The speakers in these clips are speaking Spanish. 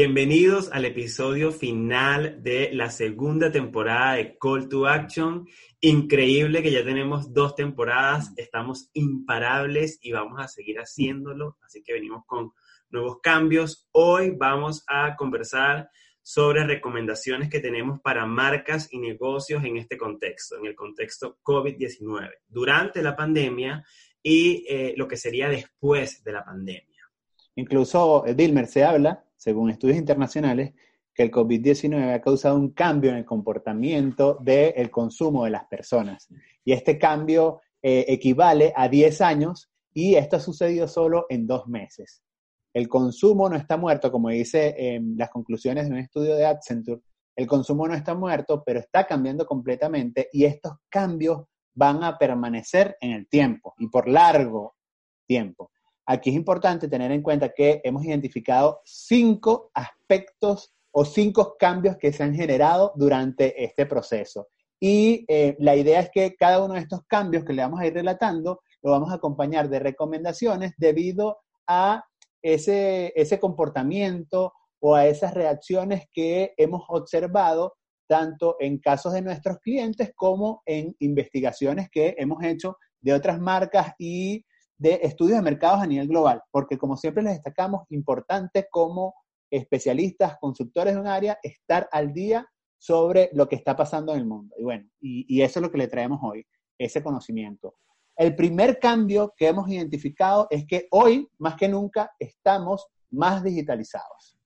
Bienvenidos al episodio final de la segunda temporada de Call to Action. Increíble que ya tenemos dos temporadas, estamos imparables y vamos a seguir haciéndolo, así que venimos con nuevos cambios. Hoy vamos a conversar sobre recomendaciones que tenemos para marcas y negocios en este contexto, en el contexto COVID-19, durante la pandemia y eh, lo que sería después de la pandemia. Incluso, Dilmer, se habla según estudios internacionales, que el COVID-19 ha causado un cambio en el comportamiento del consumo de las personas. Y este cambio eh, equivale a 10 años y esto ha sucedido solo en dos meses. El consumo no está muerto, como dice en las conclusiones de un estudio de Accenture, el consumo no está muerto, pero está cambiando completamente y estos cambios van a permanecer en el tiempo y por largo tiempo. Aquí es importante tener en cuenta que hemos identificado cinco aspectos o cinco cambios que se han generado durante este proceso. Y eh, la idea es que cada uno de estos cambios que le vamos a ir relatando lo vamos a acompañar de recomendaciones debido a ese, ese comportamiento o a esas reacciones que hemos observado tanto en casos de nuestros clientes como en investigaciones que hemos hecho de otras marcas y de estudios de mercados a nivel global, porque como siempre les destacamos, importante como especialistas, consultores de un área, estar al día sobre lo que está pasando en el mundo. Y bueno, y, eso es lo que le traemos hoy, ese conocimiento. El primer cambio que hemos identificado es que hoy, más que nunca, estamos más digitalizados.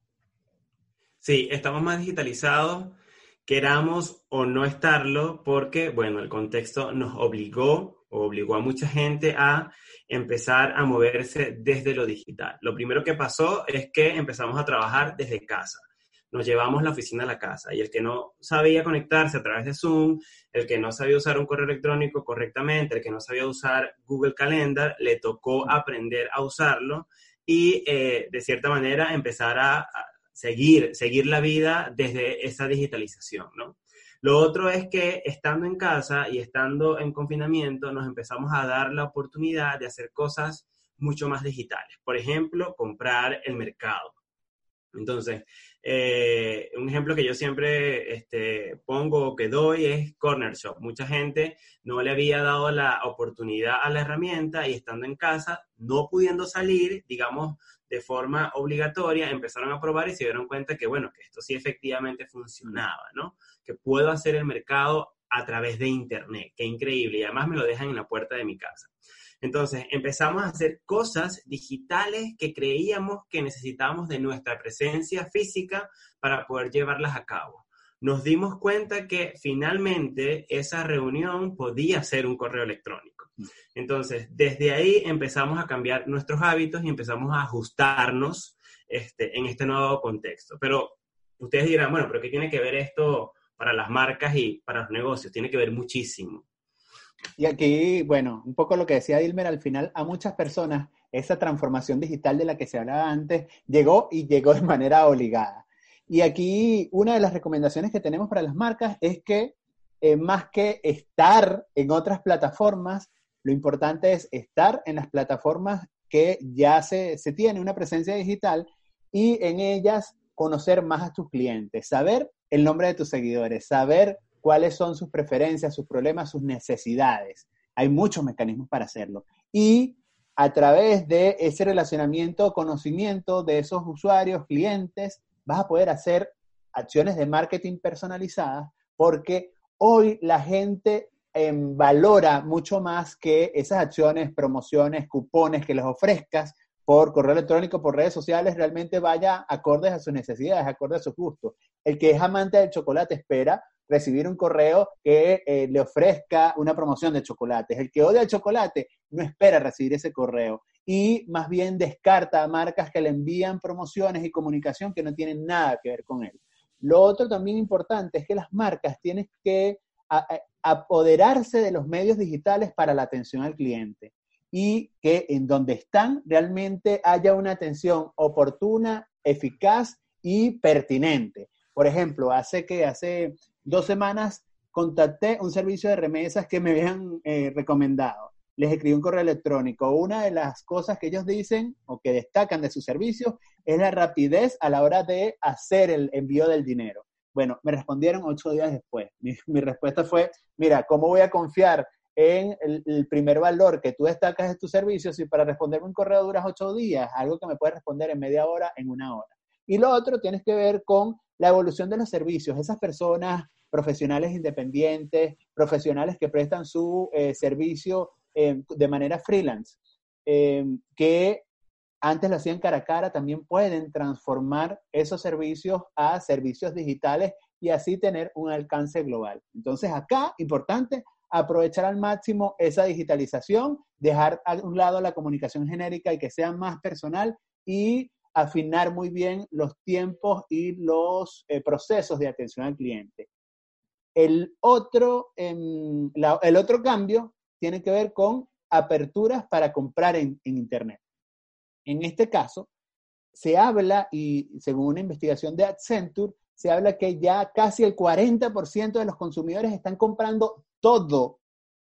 Sí, estamos más digitalizados, queramos o no estarlo, porque, bueno, el contexto nos obligó obligó a mucha gente a empezar a moverse desde lo digital. Lo primero que pasó es que empezamos a trabajar desde casa. Nos llevamos la oficina a la casa y el que no sabía conectarse a través de Zoom, el que no sabía usar un correo electrónico correctamente, el que no sabía usar Google Calendar, le tocó aprender a usarlo y eh, de cierta manera empezar a, a seguir, seguir la vida desde esa digitalización, ¿no? Lo otro es que estando en casa y estando en confinamiento nos empezamos a dar la oportunidad de hacer cosas mucho más digitales. Por ejemplo, comprar el mercado. Entonces, eh, un ejemplo que yo siempre este, pongo o que doy es Corner Shop. Mucha gente no le había dado la oportunidad a la herramienta y estando en casa, no pudiendo salir, digamos, de forma obligatoria, empezaron a probar y se dieron cuenta que, bueno, que esto sí efectivamente funcionaba, ¿no? que puedo hacer el mercado a través de Internet. Qué increíble. Y además me lo dejan en la puerta de mi casa. Entonces, empezamos a hacer cosas digitales que creíamos que necesitábamos de nuestra presencia física para poder llevarlas a cabo. Nos dimos cuenta que finalmente esa reunión podía ser un correo electrónico. Entonces, desde ahí empezamos a cambiar nuestros hábitos y empezamos a ajustarnos este, en este nuevo contexto. Pero ustedes dirán, bueno, pero ¿qué tiene que ver esto para las marcas y para los negocios. Tiene que ver muchísimo. Y aquí, bueno, un poco lo que decía Dilmer, al final a muchas personas esa transformación digital de la que se hablaba antes llegó y llegó de manera obligada. Y aquí una de las recomendaciones que tenemos para las marcas es que eh, más que estar en otras plataformas, lo importante es estar en las plataformas que ya se, tiene una presencia digital y en ellas conocer más a tus clientes, saber el nombre de tus seguidores, saber cuáles son sus preferencias, sus problemas, sus necesidades. Hay muchos mecanismos para hacerlo. Y a través de ese relacionamiento, conocimiento de esos usuarios, clientes, vas a poder hacer acciones de marketing personalizadas porque hoy la gente em, valora mucho más que esas acciones, promociones, cupones que les ofrezcas por correo electrónico, por redes sociales, realmente vaya acordes a sus necesidades, acordes a sus gustos. El que es amante del chocolate espera recibir un correo que eh, le ofrezca una promoción de chocolates. El que odia el chocolate no espera recibir ese correo y más bien descarta a marcas que le envían promociones y comunicación que no tienen nada que ver con él. Lo otro también importante es que las marcas tienen que apoderarse de los medios digitales para la atención al cliente y que en donde están realmente haya una atención oportuna, eficaz y pertinente. Por ejemplo, hace que hace dos semanas contacté un servicio de remesas que me habían eh, recomendado. les escribí un correo electrónico. Una de las cosas que ellos dicen o que destacan de sus servicios es la rapidez a la hora de hacer el envío del dinero. Bueno, me respondieron ocho días después. Mi, respuesta fue, mira, ¿cómo voy a confiar en el, primer valor que tú destacas de tus servicios si para responderme un correo duras ocho días, algo que me puede responder en media hora, en una hora? Y lo otro tienes que ver con la evolución de los servicios. Esas personas profesionales independientes, profesionales que prestan su eh, servicio eh, de manera freelance, eh, que antes lo hacían cara a cara, también pueden transformar esos servicios a servicios digitales y así tener un alcance global. Entonces acá, importante, aprovechar al máximo esa digitalización, dejar a un lado la comunicación genérica y que sea más personal y afinar muy bien los tiempos y los procesos de atención al cliente. El otro, em, el otro cambio tiene que ver con aperturas para comprar en, Internet. En este caso, se habla, y según una investigación de Accenture, se habla que ya casi el 40% de los consumidores están comprando todo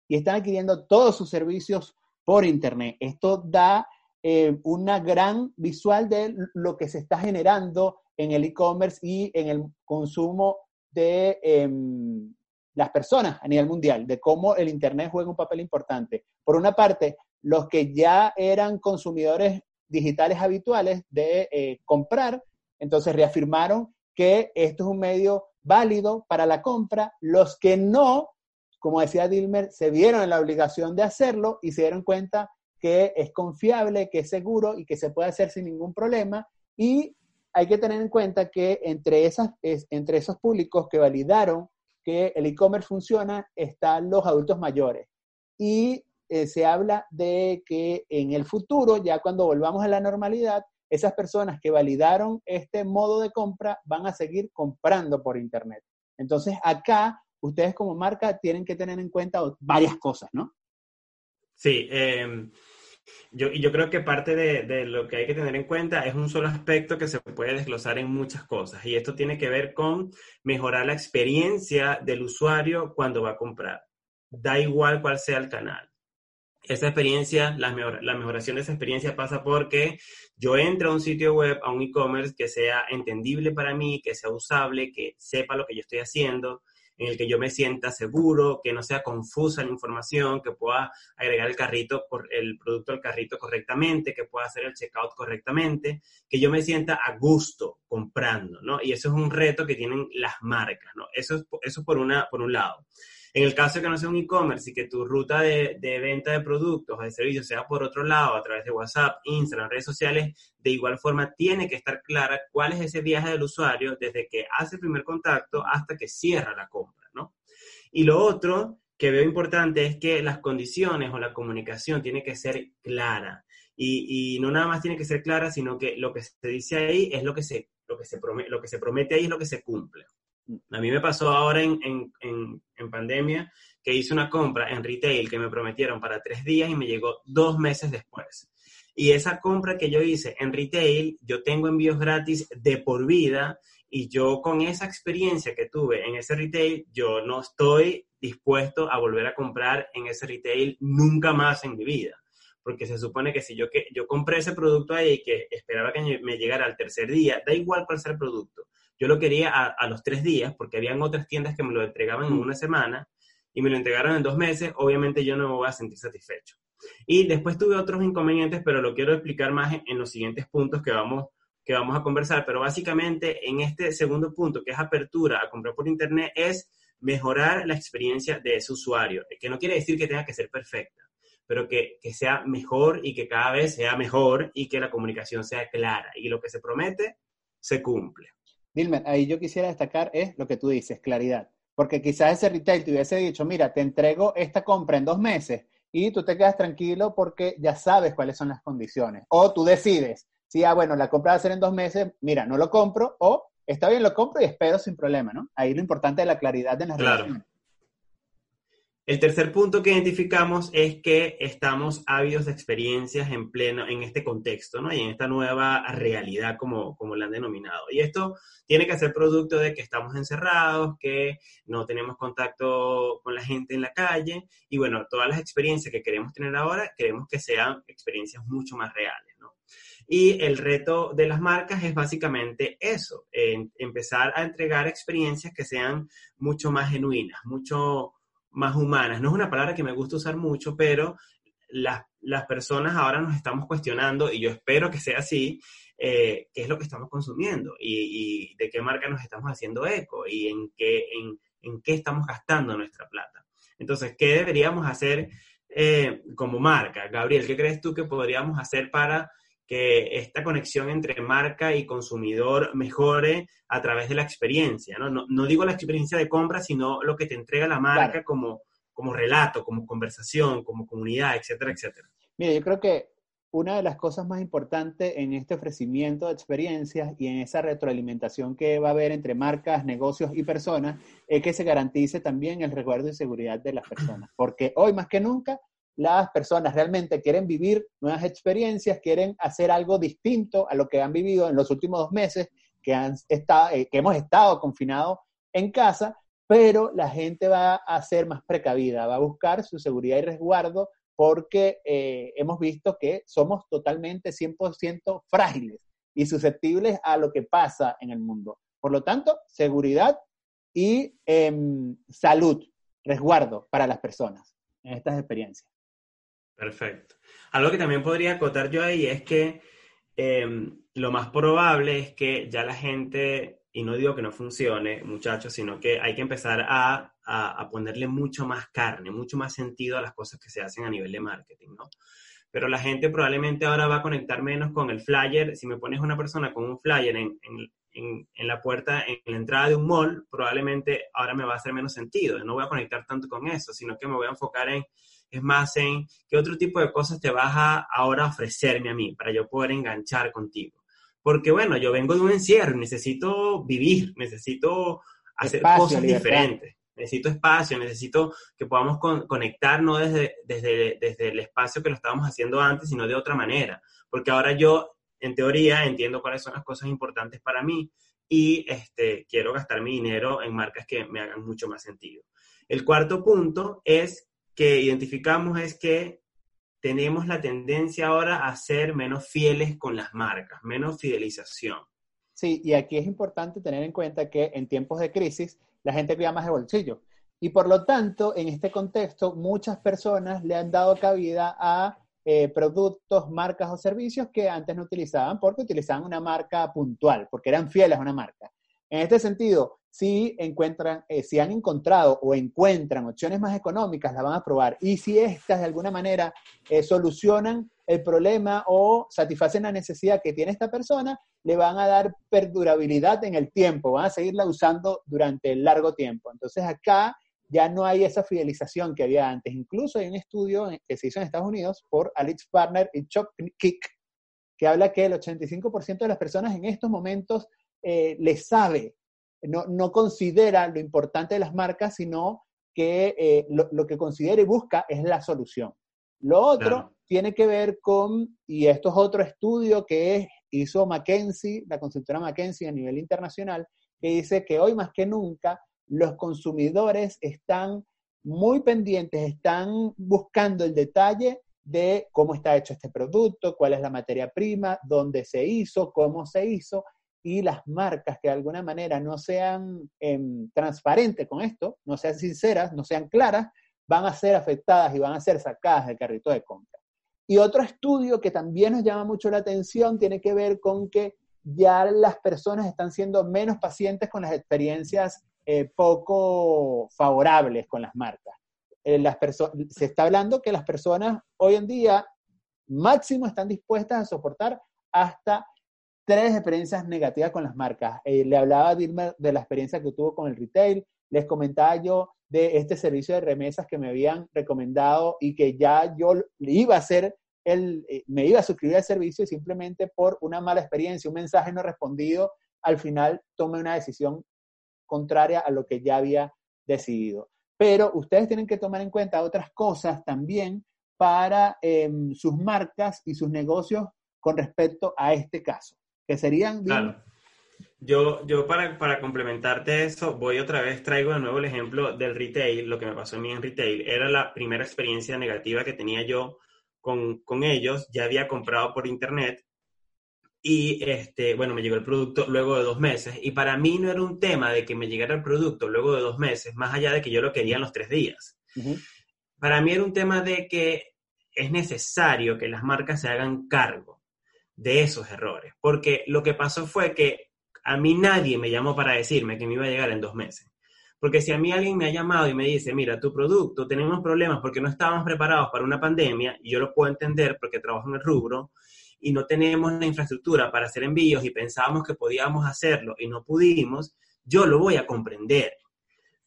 y están adquiriendo todos sus servicios por Internet. Esto da eh, una gran visual de lo que se está generando en el e-commerce y en el consumo de em, las personas a nivel mundial, de cómo el Internet juega un papel importante. Por una parte, los que ya eran consumidores digitales habituales de eh, comprar, entonces reafirmaron que esto es un medio válido para la compra. Los que no, como decía Dilmer, se vieron en la obligación de hacerlo y se dieron cuenta que es confiable, que es seguro y que se puede hacer sin ningún problema. Y hay que tener en cuenta que entre, entre esos públicos que validaron que el e-commerce funciona están los adultos mayores. Y eh, se habla de que en el futuro, ya cuando volvamos a la normalidad, esas personas que validaron este modo de compra van a seguir comprando por Internet. Entonces, acá, ustedes como marca tienen que tener en cuenta varias cosas, ¿no? Sí, eh, yo, yo creo que parte de, de, lo que hay que tener en cuenta es un solo aspecto que se puede desglosar en muchas cosas y esto tiene que ver con mejorar la experiencia del usuario cuando va a comprar. Da igual cuál sea el canal. Esa experiencia, la, mejor, la mejoración de esa experiencia pasa porque yo entro a un sitio web, a un e-commerce que sea entendible para mí, que sea usable, que sepa lo que yo estoy haciendo, en el que yo me sienta seguro, que no sea confusa la información, que pueda agregar el carrito, el producto al carrito correctamente, que pueda hacer el checkout correctamente, que yo me sienta a gusto comprando, ¿no? Y eso es un reto que tienen las marcas, ¿no? Eso es, eso por, una, por un lado. En el caso de que no sea un e-commerce y que tu ruta de, venta de productos o de servicios sea por otro lado, a través de WhatsApp, Instagram, redes sociales, de igual forma tiene que estar clara cuál es ese viaje del usuario desde que hace el primer contacto hasta que cierra la compra, ¿no? Y lo otro que veo importante es que las condiciones o la comunicación tiene que ser clara. Y, no nada más tiene que ser clara, sino que lo que se dice ahí es lo que se, lo que se, promete, lo que se promete ahí es lo que se cumple. A mí me pasó ahora en, en, en, pandemia que hice una compra en retail que me prometieron para tres días y me llegó dos meses después. Y esa compra que yo hice en retail, yo tengo envíos gratis de por vida y yo con esa experiencia que tuve en ese retail, yo no estoy dispuesto a volver a comprar en ese retail nunca más en mi vida. Porque se supone que si yo, que, yo compré ese producto ahí que esperaba que me llegara al tercer día, da igual cuál sea el producto, yo lo quería a, los tres días porque habían otras tiendas que me lo entregaban en una semana y me lo entregaron en dos meses, obviamente yo no me voy a sentir satisfecho. Y después tuve otros inconvenientes, pero lo quiero explicar más en, los siguientes puntos que vamos, que vamos a conversar. Pero básicamente en este segundo punto, que es apertura a comprar por Internet, es mejorar la experiencia de ese usuario, que no quiere decir que tenga que ser perfecta, pero que, que sea mejor y que cada vez sea mejor y que la comunicación sea clara y lo que se promete se cumple. Dilmer, ahí yo quisiera destacar es lo que tú dices, claridad. Porque quizás ese retail te hubiese dicho, mira, te entrego esta compra en dos meses y tú te quedas tranquilo porque ya sabes cuáles son las condiciones. O tú decides, si, ah, bueno, la compra va a ser en dos meses, mira, no lo compro, o está bien, lo compro y espero sin problema, ¿no? Ahí lo importante es la claridad de las claro. El tercer punto que identificamos es que estamos ávidos de experiencias en pleno, en este contexto, ¿no? Y en esta nueva realidad, como, como la han denominado. Y esto tiene que ser producto de que estamos encerrados, que no tenemos contacto con la gente en la calle. Y bueno, todas las experiencias que queremos tener ahora, queremos que sean experiencias mucho más reales, ¿no? Y el reto de las marcas es básicamente eso, empezar a entregar experiencias que sean mucho más genuinas, mucho más humanas. No es una palabra que me gusta usar mucho, pero las, personas ahora nos estamos cuestionando, y yo espero que sea así, eh, qué es lo que estamos consumiendo y, de qué marca nos estamos haciendo eco y en qué, en, qué estamos gastando nuestra plata. Entonces, ¿qué deberíamos hacer eh, como marca? Gabriel, ¿qué crees tú que podríamos hacer para que esta conexión entre marca y consumidor mejore a través de la experiencia, ¿no? No, digo la experiencia de compra, sino lo que te entrega la marca como, como relato, como conversación, como comunidad, etcétera, etcétera. Mira, yo creo que una de las cosas más importantes en este ofrecimiento de experiencias y en esa retroalimentación que va a haber entre marcas, negocios y personas es que se garantice también el resguardo y seguridad de las personas. Porque hoy más que nunca las personas realmente quieren vivir nuevas experiencias, quieren hacer algo distinto a lo que han vivido en los últimos dos meses que, han estado, eh, que hemos estado confinados en casa, pero la gente va a ser más precavida, va a buscar su seguridad y resguardo porque eh, hemos visto que somos totalmente 100% frágiles y susceptibles a lo que pasa en el mundo. Por lo tanto, seguridad y em, salud, resguardo para las personas en estas experiencias. Perfecto. Algo que también podría acotar yo ahí es que em, lo más probable es que ya la gente, y no digo que no funcione, muchachos, sino que hay que empezar a, a, ponerle mucho más carne, mucho más sentido a las cosas que se hacen a nivel de marketing, ¿no? Pero la gente probablemente ahora va a conectar menos con el flyer. Si me pones una persona con un flyer en, en, en, la puerta, en la entrada de un mall, probablemente ahora me va a hacer menos sentido. No voy a conectar tanto con eso, sino que me voy a enfocar en es más en qué otro tipo de cosas te vas a ahora ofrecerme a mí para yo poder enganchar contigo. Porque bueno, yo vengo de un encierro, necesito vivir, necesito hacer cosas diferentes, necesito espacio, necesito que podamos conectar no desde, desde, desde el espacio que lo estábamos haciendo antes, sino de otra manera. Porque ahora yo, en teoría, entiendo cuáles son las cosas importantes para mí y este, quiero gastar mi dinero en marcas que me hagan mucho más sentido. El cuarto punto es que identificamos es que tenemos la tendencia ahora a ser menos fieles con las marcas, menos fidelización. Sí, y aquí es importante tener en cuenta que en tiempos de crisis la gente cuida más de bolsillo. Y por lo tanto, en este contexto, muchas personas le han dado cabida a eh, productos, marcas o servicios que antes no utilizaban porque utilizaban una marca puntual, porque eran fieles a una marca. En este sentido, si encuentran, eh, si han encontrado o encuentran opciones más económicas, las van a probar. Y si estas de alguna manera eh, solucionan el problema o satisfacen la necesidad que tiene esta persona, le van a dar perdurabilidad en el tiempo, van a seguirla usando durante el largo tiempo. Entonces acá ya no hay esa fidelización que había antes. Incluso hay un estudio que se hizo en Estados Unidos por Alex Partner y Chuck Kick, que habla que el 85% de las personas en estos momentos eh, les sabe no, considera lo importante de las marcas, sino que eh, lo, que considera y busca es la solución. Lo otro tiene que ver con, y esto es otro estudio que hizo McKinsey, la consultora McKinsey a nivel internacional, que dice que hoy más que nunca los consumidores están muy pendientes, están buscando el detalle de cómo está hecho este producto, cuál es la materia prima, dónde se hizo, cómo se hizo, y las marcas que de alguna manera no sean em, transparentes con esto, no sean sinceras, no sean claras, van a ser afectadas y van a ser sacadas del carrito de compra. Y otro estudio que también nos llama mucho la atención tiene que ver con que ya las personas están siendo menos pacientes con las experiencias eh, poco favorables con las marcas. Eh, se está hablando que las personas hoy en día máximo están dispuestas a soportar hasta tres experiencias negativas con las marcas. Eh, le hablaba a Dilma de la experiencia que tuvo con el retail, les comentaba yo de este servicio de remesas que me habían recomendado y que ya yo iba a hacer el, eh, me iba a suscribir al servicio y simplemente por una mala experiencia, un mensaje no respondido, al final tomé una decisión contraria a lo que ya había decidido. pero ustedes tienen que tomar en cuenta otras cosas también para em, sus marcas y sus negocios con respecto a este caso, que serían... Claro. Yo, yo para, para complementarte eso, voy otra vez, traigo de nuevo el ejemplo del retail, lo que me pasó a mí en retail. Era la primera experiencia negativa que tenía yo con, con ellos. Ya había comprado por internet y, este, bueno, me llegó el producto luego de dos meses. Y para mí no era un tema de que me llegara el producto luego de dos meses, más allá de que yo lo quería en los tres días. Para mí era un tema de que es necesario que las marcas se hagan cargo de esos errores. Porque lo que pasó fue que a mí nadie me llamó para decirme que me iba a llegar en dos meses. Porque si a mí alguien me ha llamado y me dice, mira, tu producto, tenemos problemas porque no estábamos preparados para una pandemia, y yo lo puedo entender porque trabajo en el rubro, y no tenemos la infraestructura para hacer envíos y pensábamos que podíamos hacerlo y no pudimos, yo lo voy a comprender.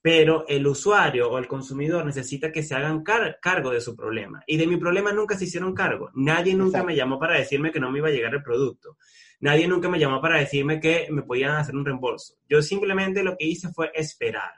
Pero el usuario o el consumidor necesita que se hagan cargo de su problema. Y de mi problema nunca se hicieron cargo. Nadie nunca me llamó para decirme que no me iba a llegar el producto. Nadie nunca me llamó para decirme que me podían hacer un reembolso. Yo simplemente lo que hice fue esperar.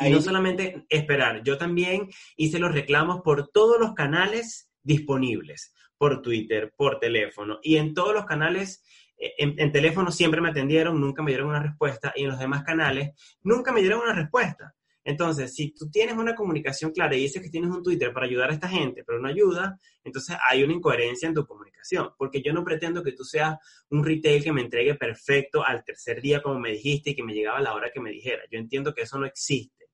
Y no solamente esperar, yo también hice los reclamos por todos los canales disponibles, por Twitter, por teléfono, y en todos los canales, en, teléfono siempre me atendieron, nunca me dieron una respuesta, y en los demás canales nunca me dieron una respuesta. Entonces, si tú tienes una comunicación clara y dices que tienes un Twitter para ayudar a esta gente, pero no ayuda, entonces hay una incoherencia en tu comunicación, porque yo no pretendo que tú seas un retail que me entregue perfecto al tercer día como me dijiste y que me llegaba a la hora que me dijera. Yo entiendo que eso no existe,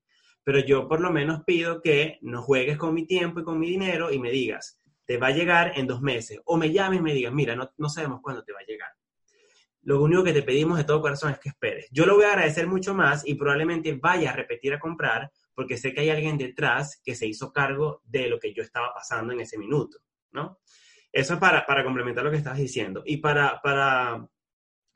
pero yo por lo menos pido que no juegues con mi tiempo y con mi dinero y me digas, te va a llegar en dos meses, o me llames y me digas, mira, no, no sabemos cuándo te va a llegar lo único que te pedimos de todo corazón es que esperes. Yo lo voy a agradecer mucho más y probablemente vaya a repetir a comprar porque sé que hay alguien detrás que se hizo cargo de lo que yo estaba pasando en ese minuto, ¿no? Eso es para, para complementar lo que estabas diciendo. Y para, para,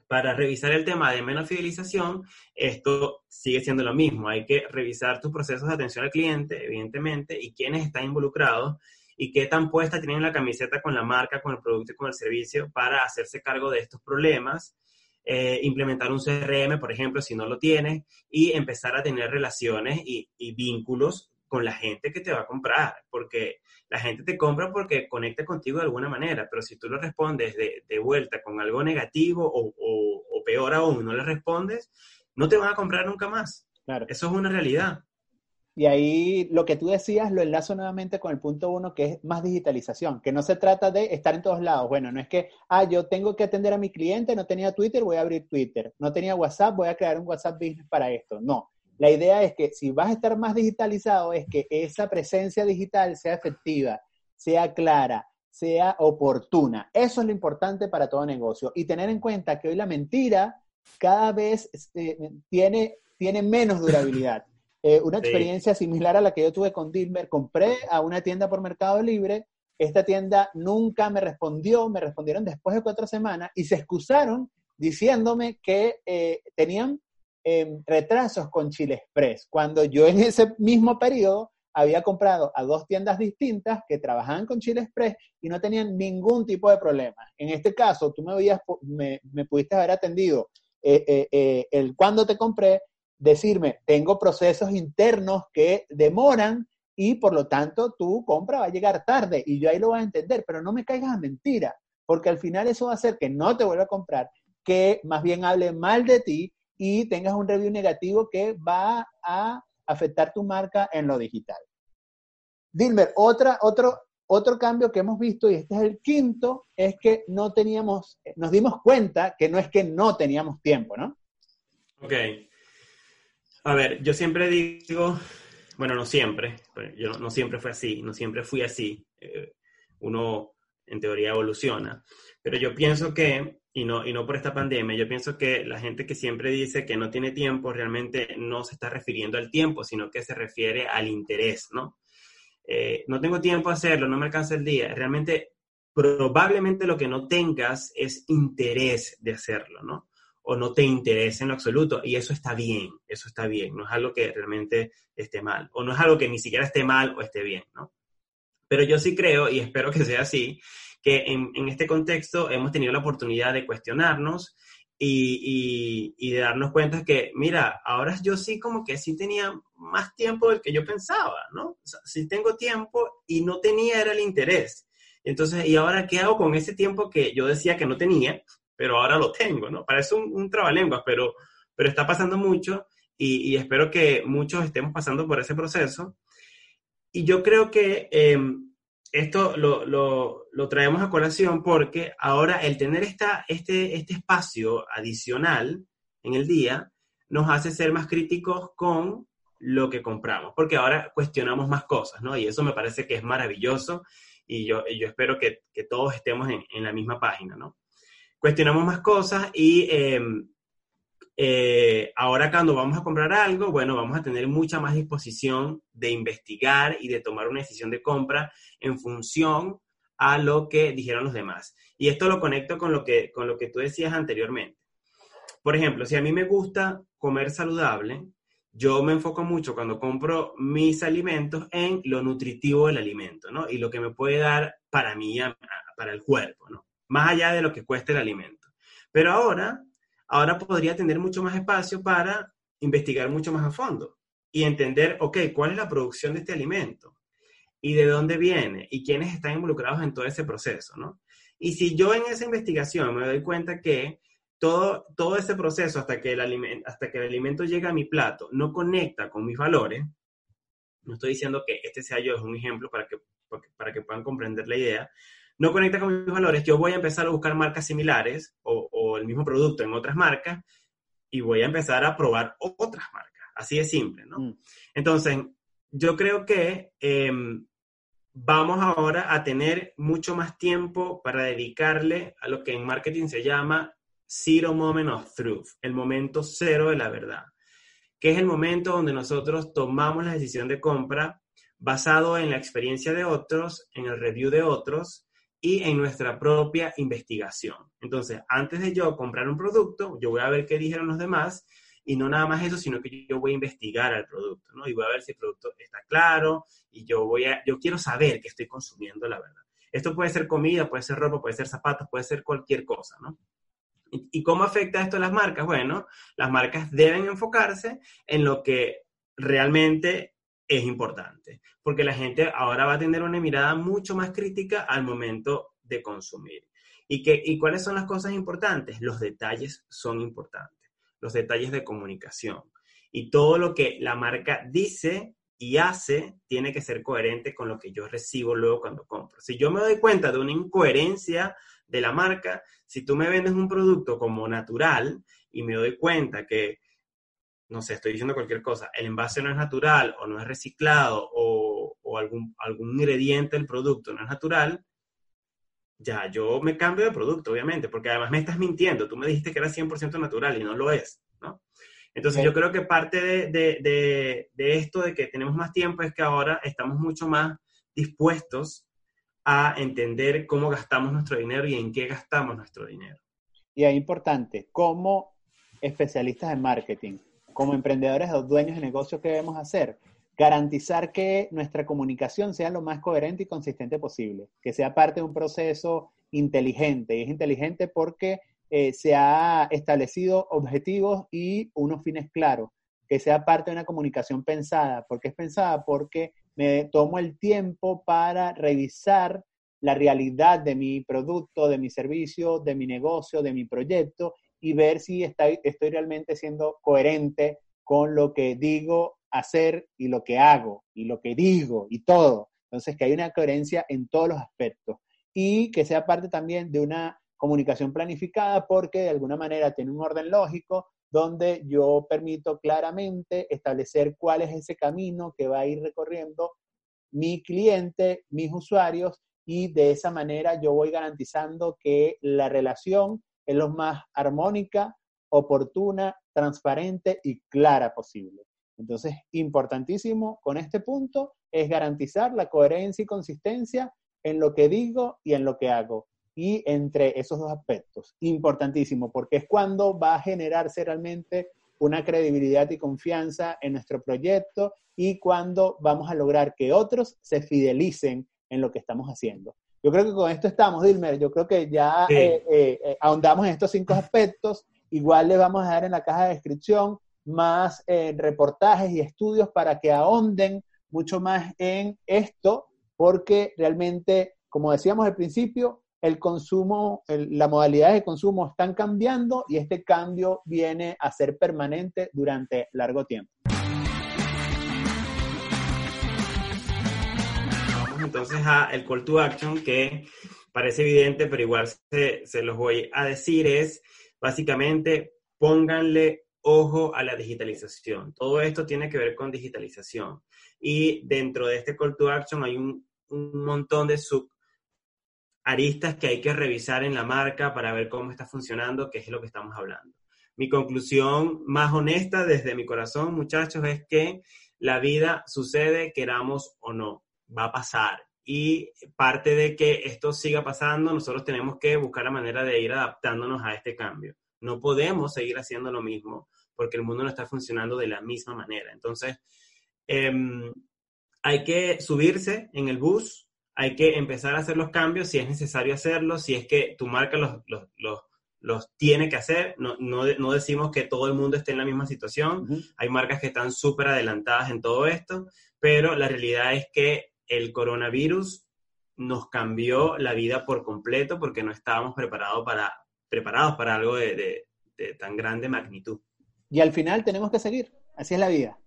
para revisar el tema de menos fidelización, esto sigue siendo lo mismo. Hay que revisar tus procesos de atención al cliente, evidentemente, y quiénes están involucrados y qué tan puesta tienen la camiseta con la marca, con el producto y con el servicio para hacerse cargo de estos problemas. Eh, implementar un CRM, por ejemplo, si no lo tienes, y empezar a tener relaciones y, vínculos con la gente que te va a comprar, porque la gente te compra porque conecta contigo de alguna manera, pero si tú lo respondes de, de vuelta con algo negativo o, o, peor aún, no le respondes, no te van a comprar nunca más. Claro. Eso es una realidad. Y ahí lo que tú decías lo enlazo nuevamente con el punto uno, que es más digitalización, que no se trata de estar en todos lados. Bueno, no es que, ah, yo tengo que atender a mi cliente, no tenía Twitter, voy a abrir Twitter. No tenía WhatsApp, voy a crear un WhatsApp Business para esto. No. La idea es que si vas a estar más digitalizado, es que esa presencia digital sea efectiva, sea clara, sea oportuna. Eso es lo importante para todo negocio. Y tener en cuenta que hoy la mentira cada vez este, tiene, tiene menos durabilidad. Eh, una experiencia similar a la que yo tuve con Dilmer. Compré a una tienda por Mercado Libre. Esta tienda nunca me respondió, me respondieron después de cuatro semanas y se excusaron diciéndome que eh, tenían em, retrasos con Chile Express, cuando yo en ese mismo periodo había comprado a dos tiendas distintas que trabajaban con Chile Express y no tenían ningún tipo de problema. En este caso, tú me, me, me pudiste haber atendido eh, el cuando te compré, decirme, tengo procesos internos que demoran y por lo tanto tu compra va a llegar tarde y yo ahí lo voy a entender, pero no me caigas a mentira, porque al final eso va a hacer que no te vuelva a comprar, que más bien hable mal de ti y tengas un review negativo que va a afectar tu marca en lo digital. Dilmer, otra, otro, otro cambio que hemos visto, y este es el quinto, es que no teníamos, nos dimos cuenta que no es que no teníamos tiempo, ¿no? Ok. A ver, yo siempre digo, bueno, no siempre, yo no, siempre fue así, no siempre fui así. Eh, uno en teoría evoluciona, pero yo pienso que, y no, y no por esta pandemia, yo pienso que la gente que siempre dice que no tiene tiempo realmente no se está refiriendo al tiempo, sino que se refiere al interés, ¿no? Eh, no tengo tiempo a hacerlo, no me alcanza el día. Realmente, probablemente lo que no tengas es interés de hacerlo, ¿no? O no te interesa en lo absoluto. Y eso está bien, eso está bien, no es algo que realmente esté mal, o no es algo que ni siquiera esté mal o esté bien, ¿no? Pero yo sí creo, y espero que sea así, que en, en este contexto hemos tenido la oportunidad de cuestionarnos y, y, de darnos cuenta que, mira, ahora yo sí como que sí tenía más tiempo del que yo pensaba, ¿no? O sí tengo tiempo y no tenía era el interés. Entonces, ¿y ahora qué hago con ese tiempo que yo decía que no tenía, pero ahora lo tengo, ¿no? Parece un, un trabalenguas, pero, pero está pasando mucho y, y, espero que muchos estemos pasando por ese proceso. Y yo creo que eh, esto lo, lo, lo, traemos a colación porque ahora el tener esta, este, este espacio adicional en el día nos hace ser más críticos con lo que compramos, porque ahora cuestionamos más cosas, ¿no? Y eso me parece que es maravilloso y yo, yo espero que, que todos estemos en, en, la misma página, ¿no? Cuestionamos más cosas y eh, eh, ahora cuando vamos a comprar algo, bueno, vamos a tener mucha más disposición de investigar y de tomar una decisión de compra en función a lo que dijeron los demás. Y esto lo conecto con lo que, con lo que tú decías anteriormente. Por ejemplo, si a mí me gusta comer saludable, yo me enfoco mucho cuando compro mis alimentos en lo nutritivo del alimento, ¿no? Y lo que me puede dar para mí, para el cuerpo, ¿no? Más allá de lo que cueste el alimento. Pero ahora ahora podría tener mucho más espacio para investigar mucho más a fondo y entender, ok, cuál es la producción de este alimento y de dónde viene y quiénes están involucrados en todo ese proceso, ¿no? Y si yo en esa investigación me doy cuenta que todo, todo ese proceso hasta que, el alimento, hasta que el alimento llega a mi plato no conecta con mis valores, no estoy diciendo que este sea yo, es un ejemplo para que, para que puedan comprender la idea, no conecta con mis valores, yo voy a empezar a buscar marcas similares o, el mismo producto en otras marcas y voy a empezar a probar otras marcas. Así de simple, ¿no? Mm. Entonces, yo creo que em, vamos ahora a tener mucho más tiempo para dedicarle a lo que en marketing se llama Zero Moment of Truth, el momento cero de la verdad, que es el momento donde nosotros tomamos la decisión de compra basado en la experiencia de otros, en el review de otros y en nuestra propia investigación. Entonces, antes de yo comprar un producto, yo voy a ver qué dijeron los demás y no nada más eso, sino que yo voy a investigar al producto, ¿no? Y voy a ver si el producto está claro y yo voy a, yo quiero saber que estoy consumiendo la verdad. Esto puede ser comida, puede ser ropa, puede ser zapatos, puede ser cualquier cosa, ¿no? ¿Y cómo afecta esto a las marcas? Bueno, las marcas deben enfocarse en lo que realmente es importante, porque la gente ahora va a tener una mirada mucho más crítica al momento de consumir. ¿Y, que, ¿Y cuáles son las cosas importantes? Los detalles son importantes, los detalles de comunicación. Y todo lo que la marca dice y hace tiene que ser coherente con lo que yo recibo luego cuando compro. Si yo me doy cuenta de una incoherencia de la marca, si tú me vendes un producto como natural y me doy cuenta que no sé, estoy diciendo cualquier cosa, el envase no es natural o no es reciclado o, o algún, algún ingrediente del producto no es natural, ya yo me cambio de producto, obviamente, porque además me estás mintiendo. Tú me dijiste que era 100% natural y no lo es, ¿no? Entonces yo creo que parte de, de, de, de, esto de que tenemos más tiempo es que ahora estamos mucho más dispuestos a entender cómo gastamos nuestro dinero y en qué gastamos nuestro dinero. Y es importante, como especialistas en marketing, como emprendedores o dueños de negocios, ¿qué debemos hacer? Garantizar que nuestra comunicación sea lo más coherente y consistente posible, que sea parte de un proceso inteligente. Y es inteligente porque eh, se ha establecido objetivos y unos fines claros, que sea parte de una comunicación pensada. ¿Por qué es pensada? Porque me tomo el tiempo para revisar la realidad de mi producto, de mi servicio, de mi negocio, de mi proyecto y ver si estoy, realmente siendo coherente con lo que digo hacer y lo que hago y lo que digo y todo. Entonces, que hay una coherencia en todos los aspectos y que sea parte también de una comunicación planificada porque de alguna manera tiene un orden lógico donde yo permito claramente establecer cuál es ese camino que va a ir recorriendo mi cliente, mis usuarios y de esa manera yo voy garantizando que la relación es lo más armónica, oportuna, transparente y clara posible. Entonces, importantísimo con este punto es garantizar la coherencia y consistencia en lo que digo y en lo que hago. Y entre esos dos aspectos, importantísimo, porque es cuando va a generarse realmente una credibilidad y confianza en nuestro proyecto y cuando vamos a lograr que otros se fidelicen en lo que estamos haciendo. Yo creo que con esto estamos, Dilmer. Yo creo que ya eh, eh, eh, ahondamos en estos cinco aspectos Igual les vamos a dar en la caja de descripción más eh, reportajes y estudios para que ahonden mucho más en esto, porque realmente, como decíamos al principio, el consumo, la modalidad de consumo están cambiando y este cambio viene a ser permanente durante largo tiempo. Entonces a el call to action que parece evidente, pero igual se, se los voy a decir, es básicamente pónganle ojo a la digitalización. Todo esto tiene que ver con digitalización. Y dentro de este call to action hay un, un montón de sub aristas que hay que revisar en la marca para ver cómo está funcionando, que es lo que estamos hablando. Mi conclusión más honesta desde mi corazón, muchachos, es que la vida sucede, queramos o no, va a pasar. Y parte de que esto siga pasando, nosotros tenemos que buscar la manera de ir adaptándonos a este cambio. No podemos seguir haciendo lo mismo porque el mundo no está funcionando de la misma manera. Entonces, em, hay que subirse en el bus, hay que empezar a hacer los cambios si es necesario hacerlo, si es que tu marca los, los, los, tiene que hacer. No, no, no, decimos que todo el mundo esté en la misma situación. Hay marcas que están súper adelantadas en todo esto, pero la realidad es que el coronavirus nos cambió la vida por completo porque no estábamos preparados para, preparados para algo de, tan grande magnitud. Y al final tenemos que seguir, así es la vida.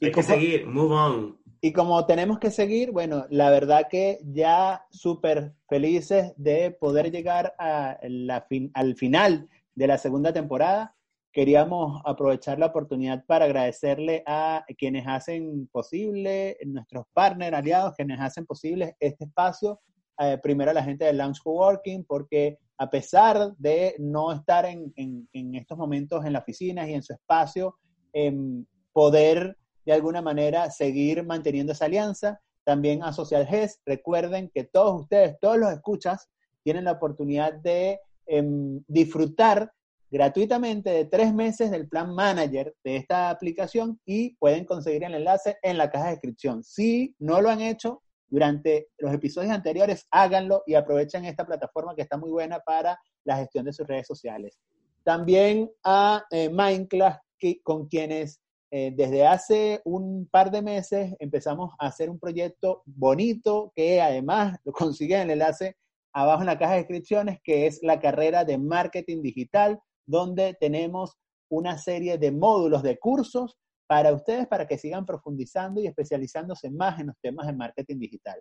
Hay que seguir, move on. Y como tenemos que seguir, bueno, la verdad que ya súper felices de poder llegar a la al final de la segunda temporada. Queríamos aprovechar la oportunidad para agradecerle a quienes hacen posible, nuestros partners, aliados, quienes hacen posible este espacio. Eh, primero a la gente de Launch Coworking, porque a pesar de no estar en, estos momentos en la oficina y en su espacio, em, poder de alguna manera seguir manteniendo esa alianza. También a Social GES, recuerden que todos ustedes, todos los escuchas, tienen la oportunidad de em, disfrutar gratuitamente de tres meses del plan manager de esta aplicación y pueden conseguir el enlace en la caja de descripción. Si no lo han hecho, durante los episodios anteriores, háganlo y aprovechen esta plataforma que está muy buena para la gestión de sus redes sociales. También a eh, Mindclass, con quienes eh, desde hace un par de meses empezamos a hacer un proyecto bonito que además lo consiguen el enlace abajo en la caja de descripciones, que es la carrera de marketing digital, donde tenemos una serie de módulos de cursos para ustedes, para que sigan profundizando y especializándose más en los temas de marketing digital.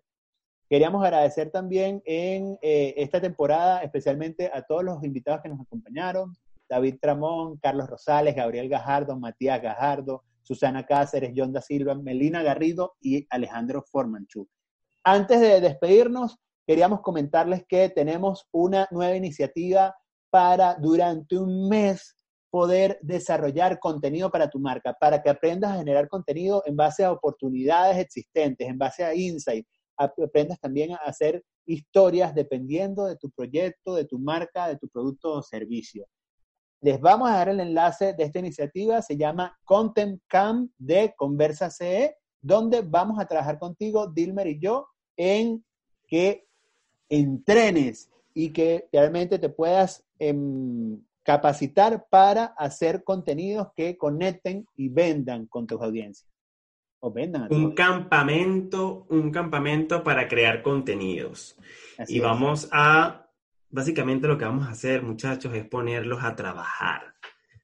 Queríamos agradecer también en eh, esta temporada, especialmente a todos los invitados que nos acompañaron, David Tramón, Carlos Rosales, Gabriel Gajardo, Matías Gajardo, Susana Cáceres, John da Silva, Melina Garrido y Alejandro Formanchu. Antes de despedirnos, queríamos comentarles que tenemos una nueva iniciativa para durante un mes poder desarrollar contenido para tu marca, para que aprendas a generar contenido en base a oportunidades existentes, en base a insight, aprendas también a hacer historias dependiendo de tu proyecto, de tu marca, de tu producto o servicio. Les vamos a dar el enlace de esta iniciativa, se llama Content Camp de Conversa CE, donde vamos a trabajar contigo, Dilmer y yo, en que entrenes y que realmente te puedas capacitar para hacer contenidos que conecten y vendan con tus audiencias. O vendan. un campamento, un campamento para crear contenidos. y vamos a, básicamente lo que vamos a hacer, muchachos, es ponerlos a trabajar.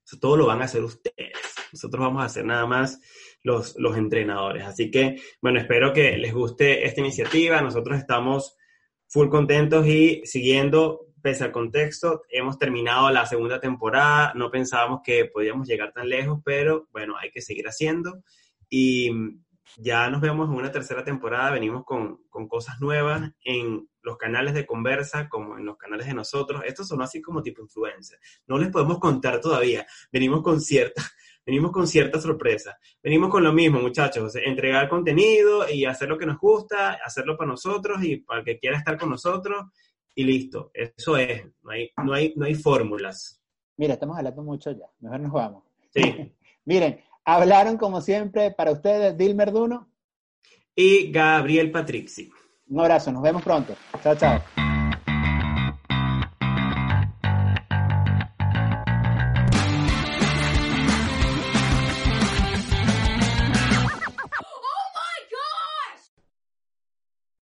Eso todo lo van a hacer ustedes. Nosotros vamos a hacer nada más los, los entrenadores. Así que, bueno, espero que les guste esta iniciativa. Nosotros estamos full contentos y siguiendo pese al contexto, hemos terminado la segunda temporada, no pensábamos que podíamos llegar tan lejos, pero bueno, hay que seguir haciendo y ya nos vemos en una tercera temporada, venimos con, con cosas nuevas en los canales de conversa como en los canales de nosotros. Estos son así como tipo influencer. No les podemos contar todavía. Venimos con cierta, venimos con cierta sorpresa. Venimos con lo mismo, muchachos. Entregar contenido y hacer lo que nos gusta, hacerlo para nosotros y para el que quiera estar con nosotros y listo. Eso es, no hay, no hay, no hay fórmulas. Mira, estamos hablando mucho ya, mejor nos vamos. Sí. Miren, hablaron como siempre para ustedes Dilmer Duno y Gabriel Patrixi. Un abrazo, nos vemos pronto. Chao, chao.